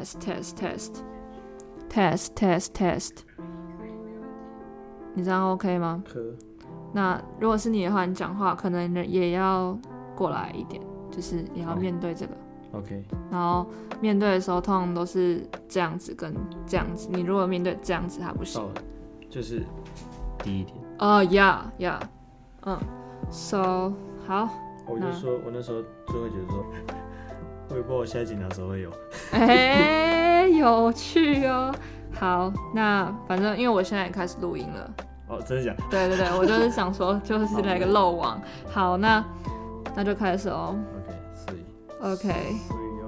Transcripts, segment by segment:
test test test test test test，你这样 OK 吗？可那如果是你的话，你讲话可能也要过来一点，就是也要好面对这个。OK，然后面对的时候，通常都是这样子跟这样子。你如果面对这样子，它不行就是低一点。哦、呀呀，嗯，so 好，那我就说，我那时候就会觉得说，我也不知道我下一集哪时候会有。哎、有趣哦。好，那反正因为我现在也开始录音了，哦，真的假的？对对对，我就是想说，就是来个漏网。好，那那就开始哦。OK，所以 OK，所以哦，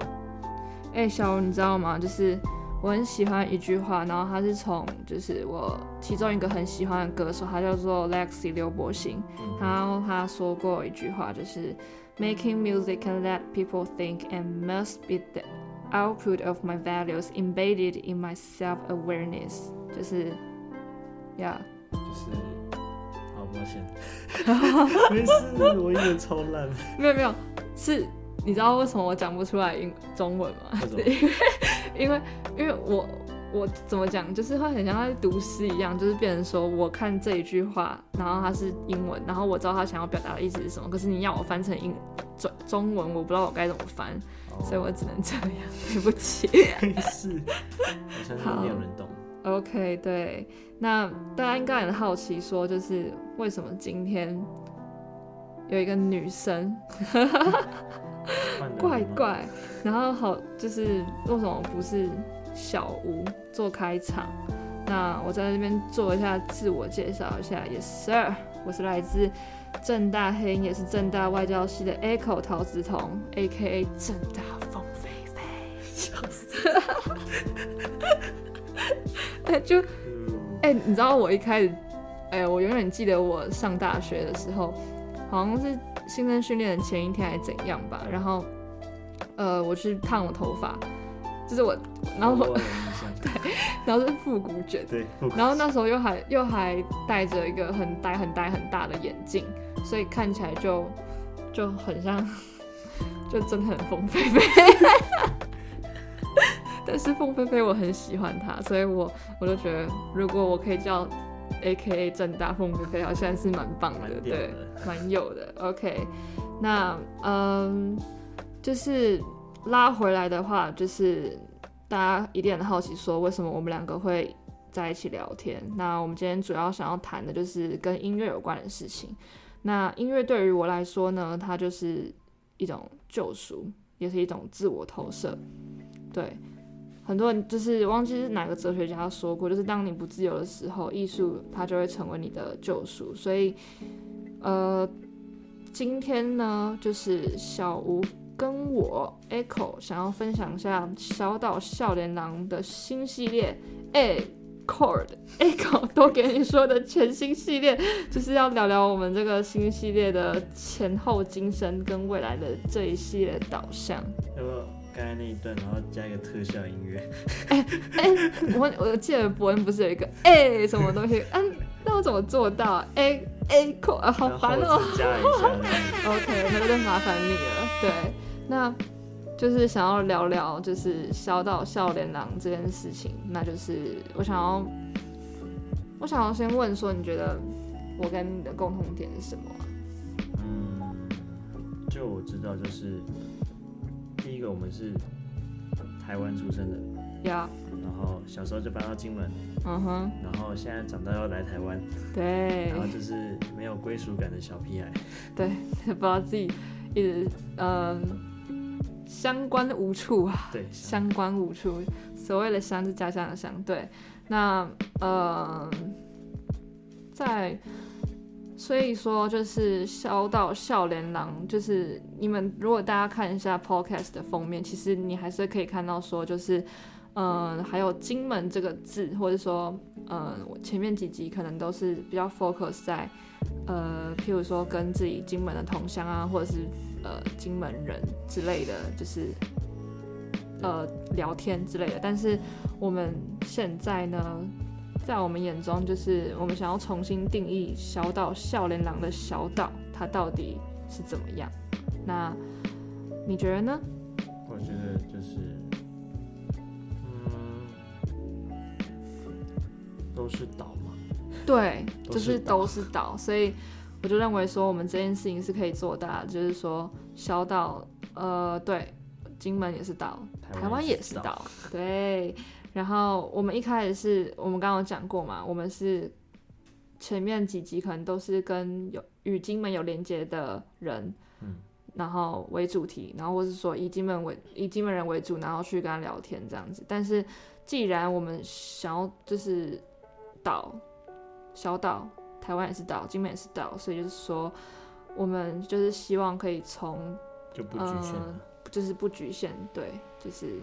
哎、小吴，你知道吗？就是我很喜欢一句话，然后它是从就是我其中一个很喜欢的歌手，他叫做 Lexi 刘柏辛，嗯然后他说过一句话，就是 Making music can let people think and must be the output of my values embedded in my self-awareness，就是呀。就是，好，抱歉，没事，我英文超烂。没有没有，是你知道为什么我讲不出来英中文吗？因为因为因为我我怎么讲，就是会很像在读诗一样，就是变成说我看这一句话，然后它是英文，然后我知道他想要表达的意思是什么，可是你要我翻成英中中文，我不知道我该怎么翻，所以我只能这样，对不起。没事，我相信没有人懂。OK，对，那大家应该很好奇，说就是为什么今天有一个女生 怪怪，然后好就是为什么不是小吴做开场？那我在这边做一下自我介绍一下，也是，我是来自正大黑鹰，也是正大外交系的 Echo 陶子彤，A.K.A 正大凤飞飞，笑死！哎、就嗯。哎、你知道我一开始，哎、我永远记得我上大学的时候，好像是新生训练的前一天还是怎样吧，然后，呃，我去烫了头发，就是我，然后我，我有印象，然后是复古卷，对，然后那时候又还又还戴着一个很呆很呆很大的眼镜，所以看起来就就很像，就真的很凤飞飞。但是凤飞飞我很喜欢她，所以我我就觉得如果我可以叫 A K A 正大凤飞飞，好像是蛮棒的，对，蛮有的。OK，那嗯，就是拉回来的话，就是大家一定很好奇，说为什么我们两个会在一起聊天？那我们今天主要想要谈的就是跟音乐有关的事情。那音乐对于我来说呢，它就是一种救赎，也是一种自我投射。对，很多人就是忘记是哪个哲学家说过，就是当你不自由的时候，艺术它就会成为你的救赎。所以，呃，今天呢，就是小吴跟我 Echo 想要分享一下小岛笑脸郎的新系列 A Chord Echo 都给你说的全新系列，就是要聊聊我们这个新系列的前后今生跟未来的这一系列导向。刚才那一段，然后加一个特效音乐？哎哎、我我记得伯恩不是有一个哎、什么东西？嗯、那我怎么做到啊？哎哎好烦哦、后置加一下。OK，那就麻烦你了。对，那就是想要聊聊就是小岛笑脸郎这件事情，那就是我想要，我想要先问说，你觉得我跟你的共同点是什么啊？嗯，就我知道，就是个我们是台湾出生的，呀、然后小时候就搬到金门，嗯哼，然后现在长大要来台湾，对然后就是没有归属感的小屁孩。对，不知道自己一直嗯、相关无处啊。对，相关无处，所谓的乡是家乡的乡。对，那呃，在所以说就是笑到笑脸狼，就是你们如果大家看一下 podcast 的封面，其实你还是可以看到说就是。嗯，还有金门这个字，或者说，嗯，我前面几集可能都是比较 focus 在，呃，譬如说跟自己金门的同乡啊，或者是呃金门人之类的，就是呃聊天之类的。但是我们现在呢，在我们眼中，就是我们想要重新定义小岛笑脸廊的小岛，它到底是怎么样？那你觉得呢？我觉得就是，嗯，都是岛嘛。对，就是都是岛，所以我就认为说，我们这件事情是可以做大，就是说小岛，呃，对，金门也是岛，台湾也是岛，对。然后我们一开始是我们刚刚有讲过嘛，我们是前面几集可能都是跟有与金门有连接的人，嗯，然后为主题，然后或是说以金门为以金门人为主，然后去跟他聊天这样子。但是既然我们想要就是岛小岛，台湾也是岛，金门也是岛，所以就是说我们就是希望可以从就不局限了，就是不局限，对，就是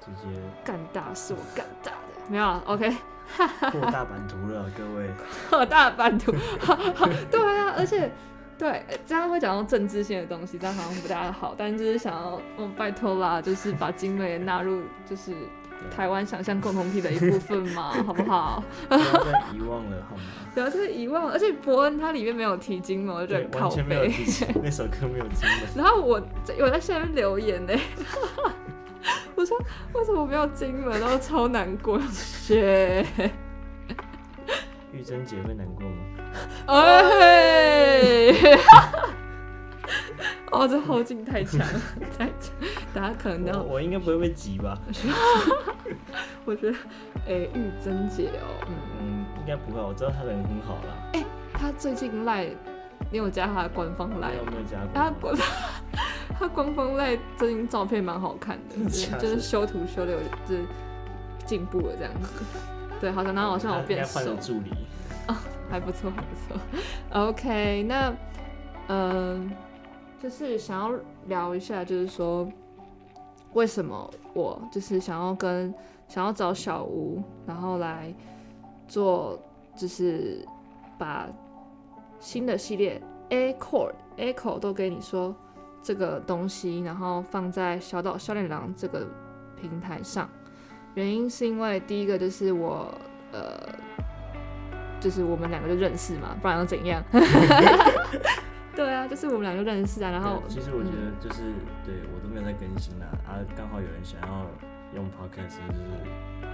直接干大是我干大的，没有啊，OK，扩大版图了，各位。扩大版图，对啊，而且对这样会讲到政治性的东西，这样好像不大好，但就是想要，嗯，拜托啦，就是把金门也纳入，就是台湾想象共同体的一部分嘛，好不好？不要再遗忘了好吗？不要再遗忘了，而且伯恩他里面没有提金门，我就觉得，很靠背。那首歌没有金门。然后我在我在下面留言呢，我说为什么没有金门，然后超难过，谢。玉珍姐会难过吗？哎，哦，这后劲太强了，太强，大家可能我要，我应该不会被挤吧？我觉得，哎，玉珍姐哦，嗯，嗯，应该不会，我知道她人很好啦。她最近赖，你有加她的官方赖没有没有加她过。官，她官方赖最近照片蛮好看的，就是 修图修的有就是进步了这样子，对，好像然后好像有变瘦助理。还不错，还不错。OK，那嗯、就是想要聊一下，就是说为什么我就是想要跟想要找小吴，然后来做，就是把新的系列 A Chord Echo 都给你说这个东西，然后放在小岛笑脸狼这个平台上。原因是因为第一个就是我呃。就是我们两个就认识嘛，不然要怎样？对啊，就是我们两个就认识啊，然后其实我觉得就是对我都没有在更新啦，啊，刚好有人想要用 podcast，就是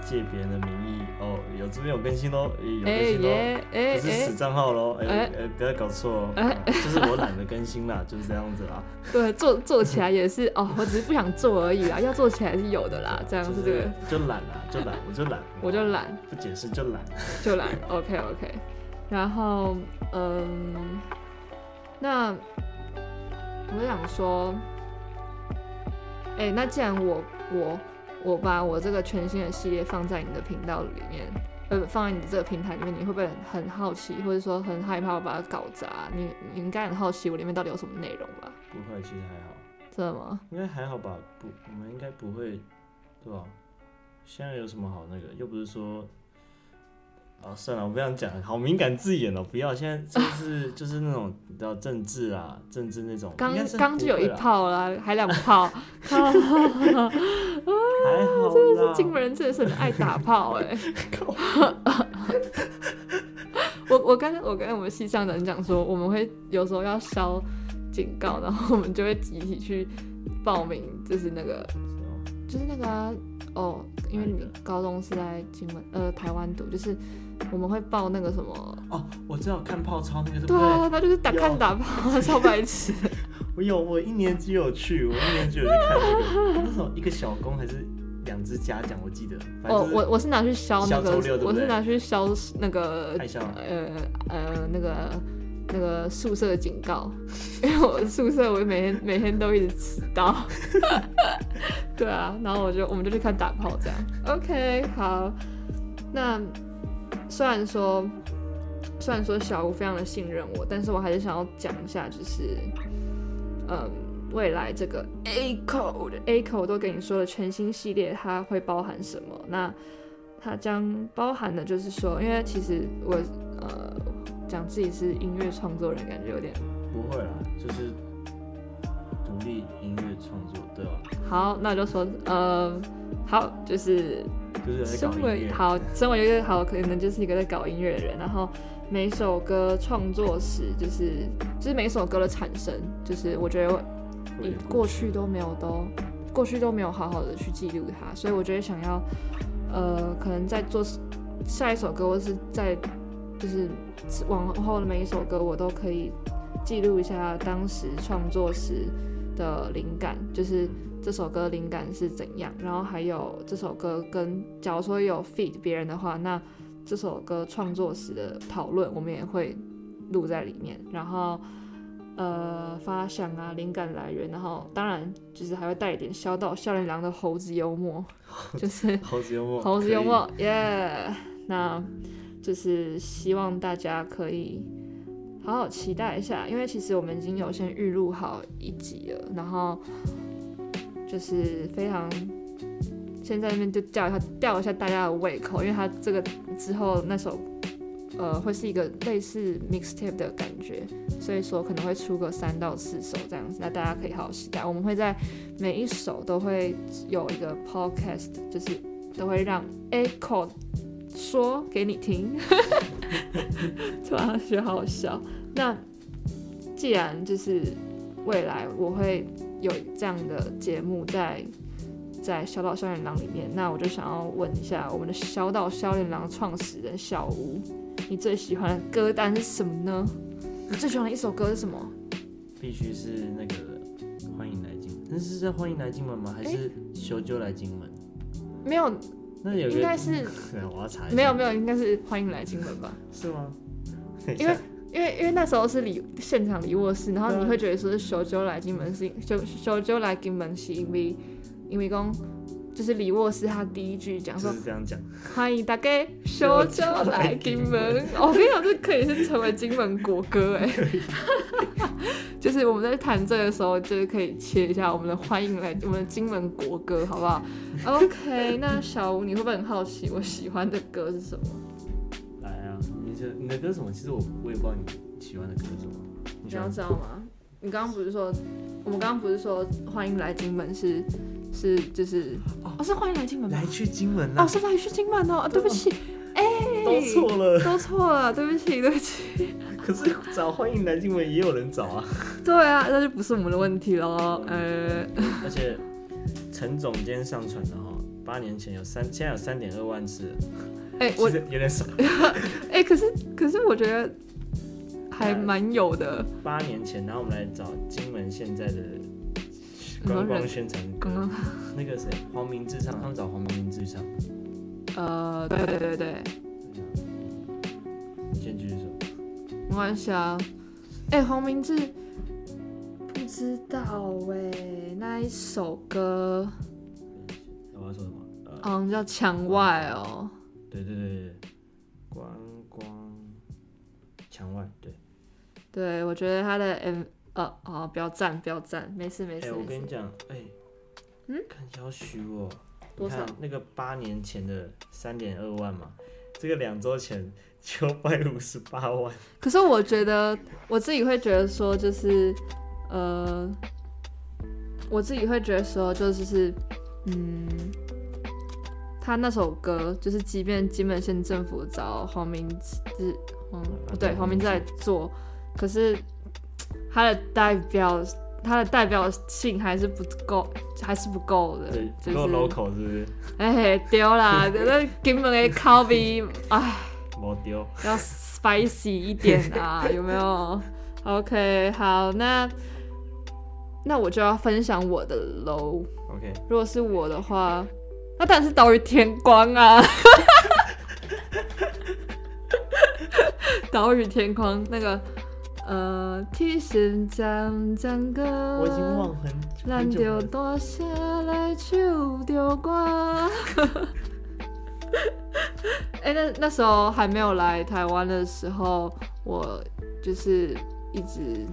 借别人的名义哦，有这边有更新喽，有更哎新喽。不是死哎，账号喽，哎哎哎，不要搞错哦，就是我懒得更新啦，就是这样子啦。对，做做起来也是哦，我只是不想做而已啊，要做起来是有的啦，这样就是这个就懒啦，就懒，我就懒，我就懒不解释就懒。就懒，OK OK，然后嗯，那我想说，哎、那既然我我我把我这个全新的系列放在你的频道里面，呃，放在你的这个平台里面，你会不会很很好奇，或者说很害怕我把它搞砸？你你应该很好奇我里面到底有什么内容吧？不会，其实还好，真的吗？应该还好吧？不，我们应该不会，对吧？现在有什么好那个？又不是说，啊，算了，我不想讲，好敏感字眼哦，不要。现在就是就是那种比较政治啊，政治那种，刚刚就有一炮啦，还两炮，靠 还好啦。金门人真的是很爱打炮哎、我我刚才我跟我们系上的人讲说，我们会有时候要消警告，然后我们就会集体去报名，就是那个就是那个啊、哦，因为你高中是在金门呃台湾读，就是我们会报那个什么，哦，我知道看炮操那个对不对？对啊，他就是打看打炮，超白痴。我有，我一年级有去，我一年级有去看那个，那时候一个小工还是两只嘉奖，我记得。反正哦就，是我我是拿去消那个我是拿去消那个呃呃那个那个宿舍警告，因为我宿舍我每天每天都一直迟到，对啊，然后我就我们就去看打炮这样。OK，好，那虽然说虽然说小吴非常的信任我，但是我还是想要讲一下，就是嗯。未来这个 A code A code 都跟你说了，全新系列它会包含什么？那它将包含的就是说，因为其实我呃讲自己是音乐创作人，感觉有点不会啦，就是独立音乐创作，对吧？好，那就说呃好，就是就是在身。为好，身为一个好，可能就是一个在搞音乐的人，然后每首歌创作时，就是就是每首歌的产生，就是我觉得你过去都没有都过去都没有好好的去记录它，所以我觉得想要呃，可能在做下一首歌或是在就是往后的每一首歌，我都可以记录一下当时创作时的灵感，就是这首歌灵感是怎样，然后还有这首歌跟假如说有 feed 别人的话，那这首歌创作时的讨论我们也会录在里面，然后。呃，发想啊，灵感来源，然后当然就是还会带一点小到笑脸狼的猴子幽默，就是猴子幽默，猴子幽默，耶！那就是希望大家可以好好期待一下，因为其实我们已经有先预录好一集了，然后就是非常先在那边就吊一下吊一下大家的胃口，因为他这个之后那首。呃，会是一个类似 mixtape 的感觉，所以说可能会出个三到四首这样子，那大家可以好好期待。我们会在每一首都会有一个 podcast，就是都会让 Echo 说给你听，突然觉得好好笑。那既然就是未来我会有这样的节目在在小岛少年郎里面，那我就想要问一下我们的小岛少年郎创始人小吴。你最喜欢的歌单是什么呢？你最喜欢的一首歌是什么？必须是那个欢迎来金，那是在欢迎来金门吗？还是修就来金门？没有，那有应该是 我要查。没有没有，应该是欢迎来金门吧？是吗？因为因为因为那时候是里现场里卧室，然后你会觉得说是修究来金门是修修修来金门是因为因为讲。就是李沃斯他第一句讲说，这样讲，欢迎大家小酒来金门。我跟你讲，这可以是成为金门国歌哎。就是我们在弹这的时候，就是可以切一下我们的欢迎来我们的金门国歌，好不好？OK，那小吴，你会不会很好奇我喜欢的歌是什么？来啊，你这你的歌什么？其实我我也不知道你喜欢的歌是什么。你想知道吗？你刚刚不是说，我们刚刚不是说欢迎来金门是？是就是哦，是欢迎来金门，来去金门哦，是来去金门哦，对不起，哎，都错了，都错了，对不起，对不起。可是找欢迎来金门也有人找啊。对啊，那就不是我们的问题喽，呃。而且陈总监上传的哈，八年前有三，现在有三点二万次，哎，我有点少。哎，可是可是我觉得还蛮有的。八年前，然后我们来找金门现在的。观光宣传，刚刚那个谁，黄明志唱，他们找黄明志唱。呃，对对对对。你先继续说。没关系啊。哎，黄明志，不知道哎，那一首歌。我要说什么？嗯，叫《墙外》哦。对对对对，观光墙外，对。对，我觉得他的 M。呃，哦，不要赞，不要赞，没事没事。哎，我跟你讲，哎，嗯，看要虚哦。多少？那个八年前的三点二万嘛，这个两周前九百五十八万。可是我觉得，我自己会觉得说，就是，呃，我自己会觉得说，就是是，嗯，他那首歌，就是即便金门县政府找黄明志，嗯，对，黄明志在做，可是。他的代表，它的代表性还是不够，还是不够的，不够 local 是不是？哎，丢啦，那根本的口味，哎，没丢，要 spicy 一点啊，有没有？OK，好，那那我就要分享我的喽。OK，如果是我的话，那当然是岛屿天光啊，岛屿天光那个。呃，提心将将歌，我已经忘很咱就大声来唱着歌。哎，那那时候还没有来台湾的时候，我就是一直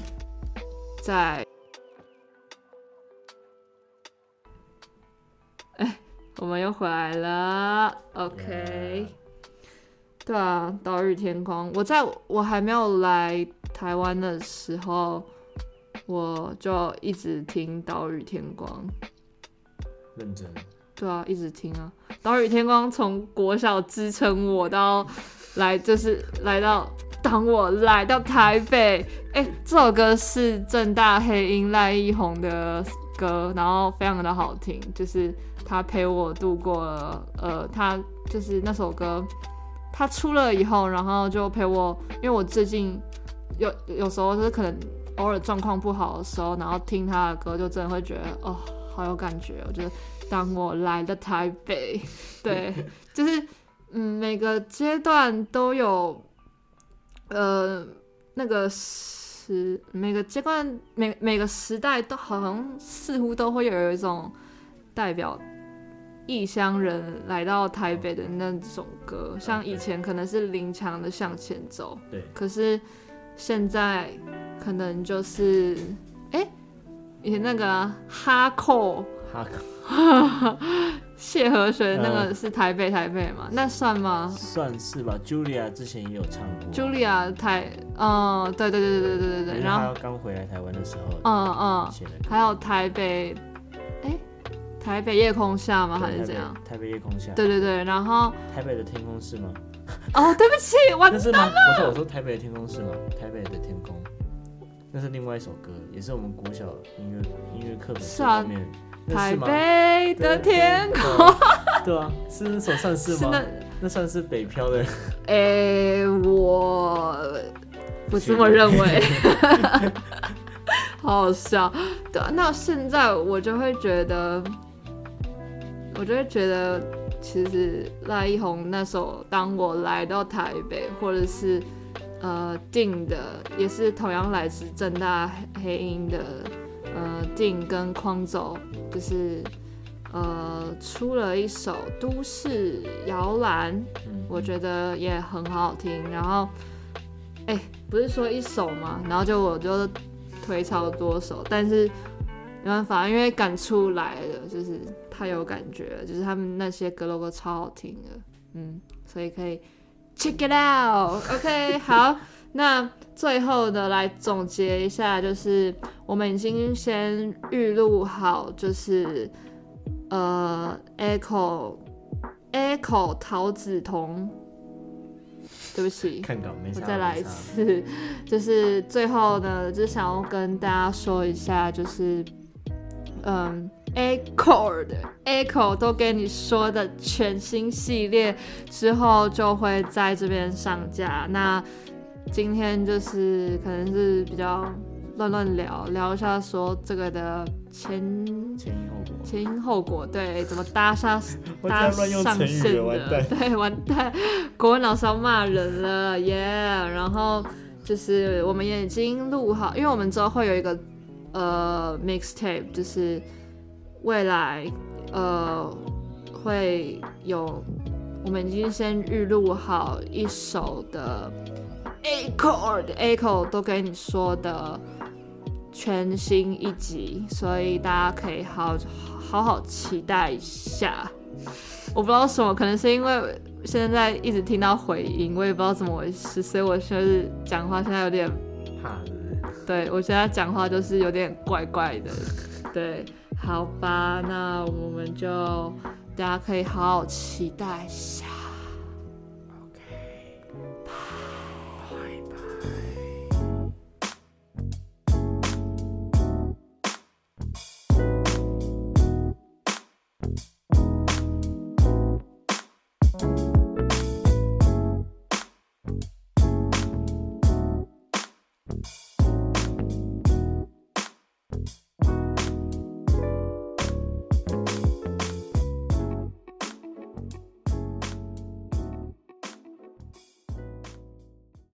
在。哎，我们又回来了，OK。对啊，岛屿天空，我在我还没有来。台湾的时候，我就一直听《岛屿天光》，认真。对啊，一直听啊，《岛屿天光》从国小支撑我到来，就是 来到当我来到台北，哎，这首歌是正大黑鹰赖一红的歌，然后非常的好听，就是他陪我度过了，呃，他就是那首歌。他出了以后，然后就陪我，因为我最近有有时候是可能偶尔状况不好的时候，然后听他的歌，就真的会觉得哦，好有感觉。我觉得当我来了台北，对，就是嗯，每个阶段都有呃那个时每个阶段每每个时代都好像似乎都会有一种代表。异乡人来到台北的那种歌，像以前可能是林强的《向前走》，对，可是现在可能就是哎，以前那个哈扣，哈扣，谢和弦那个是台北台北嘛？那算吗？算是吧，Julia 之前也有唱过，Julia 台，嗯，对对对对对对对对，然后刚回来台湾的时候，嗯嗯，还有台北，哎。台北夜空下吗？还是怎样？台北夜空下。对对对，然后台北的天空是吗？哦，对不起，完蛋了。不是我说台北的天空是吗？台北的天空，那是另外一首歌，也是我们国小音乐音乐课本上面。台北的天空。对啊，是那首算是吗？那那算是北漂的。哎，我不这么认为。好好笑。对啊，那现在我就会觉得。我就会觉得，其实赖一红那首《当我来到台北》，或者是呃定的，也是同样来自正大黑鹰的呃定跟匡走，就是呃出了一首都市摇篮，我觉得也很好听。然后，哎，不是说一首嘛，然后就我就推超多首，但是没办法，因为赶出来了，就是。太有感觉了，就是他们那些歌 logo 超好听的，嗯，所以可以 check it out。OK，好，那最后的来总结一下，就是我们已经先预录好，就是呃，echo echo 陶子彤，对不起，看稿没我再来一次，就是最后呢，就想要跟大家说一下，就是嗯。Echo 的 Echo 都跟你说的全新系列之后就会在这边上架。那今天就是可能是比较乱乱聊聊一下，说这个的前前因后果，前因后果，对，怎么搭上 搭上线的，对，完蛋，国文老师要骂人了耶。然后就是我们也已经录好，因为我们之后会有一个呃 mixtape，就是。未来，呃，会有我们已经先预录好一首的 Echo 的 Echo 都给你说的全新一集，所以大家可以好好好期待一下。我不知道什么，可能是因为现在一直听到回音，我也不知道怎么回事，所以我现在讲话现在有点怕，对我现在讲话就是有点怪怪的，对。好吧，那我们就大家可以好好期待一下。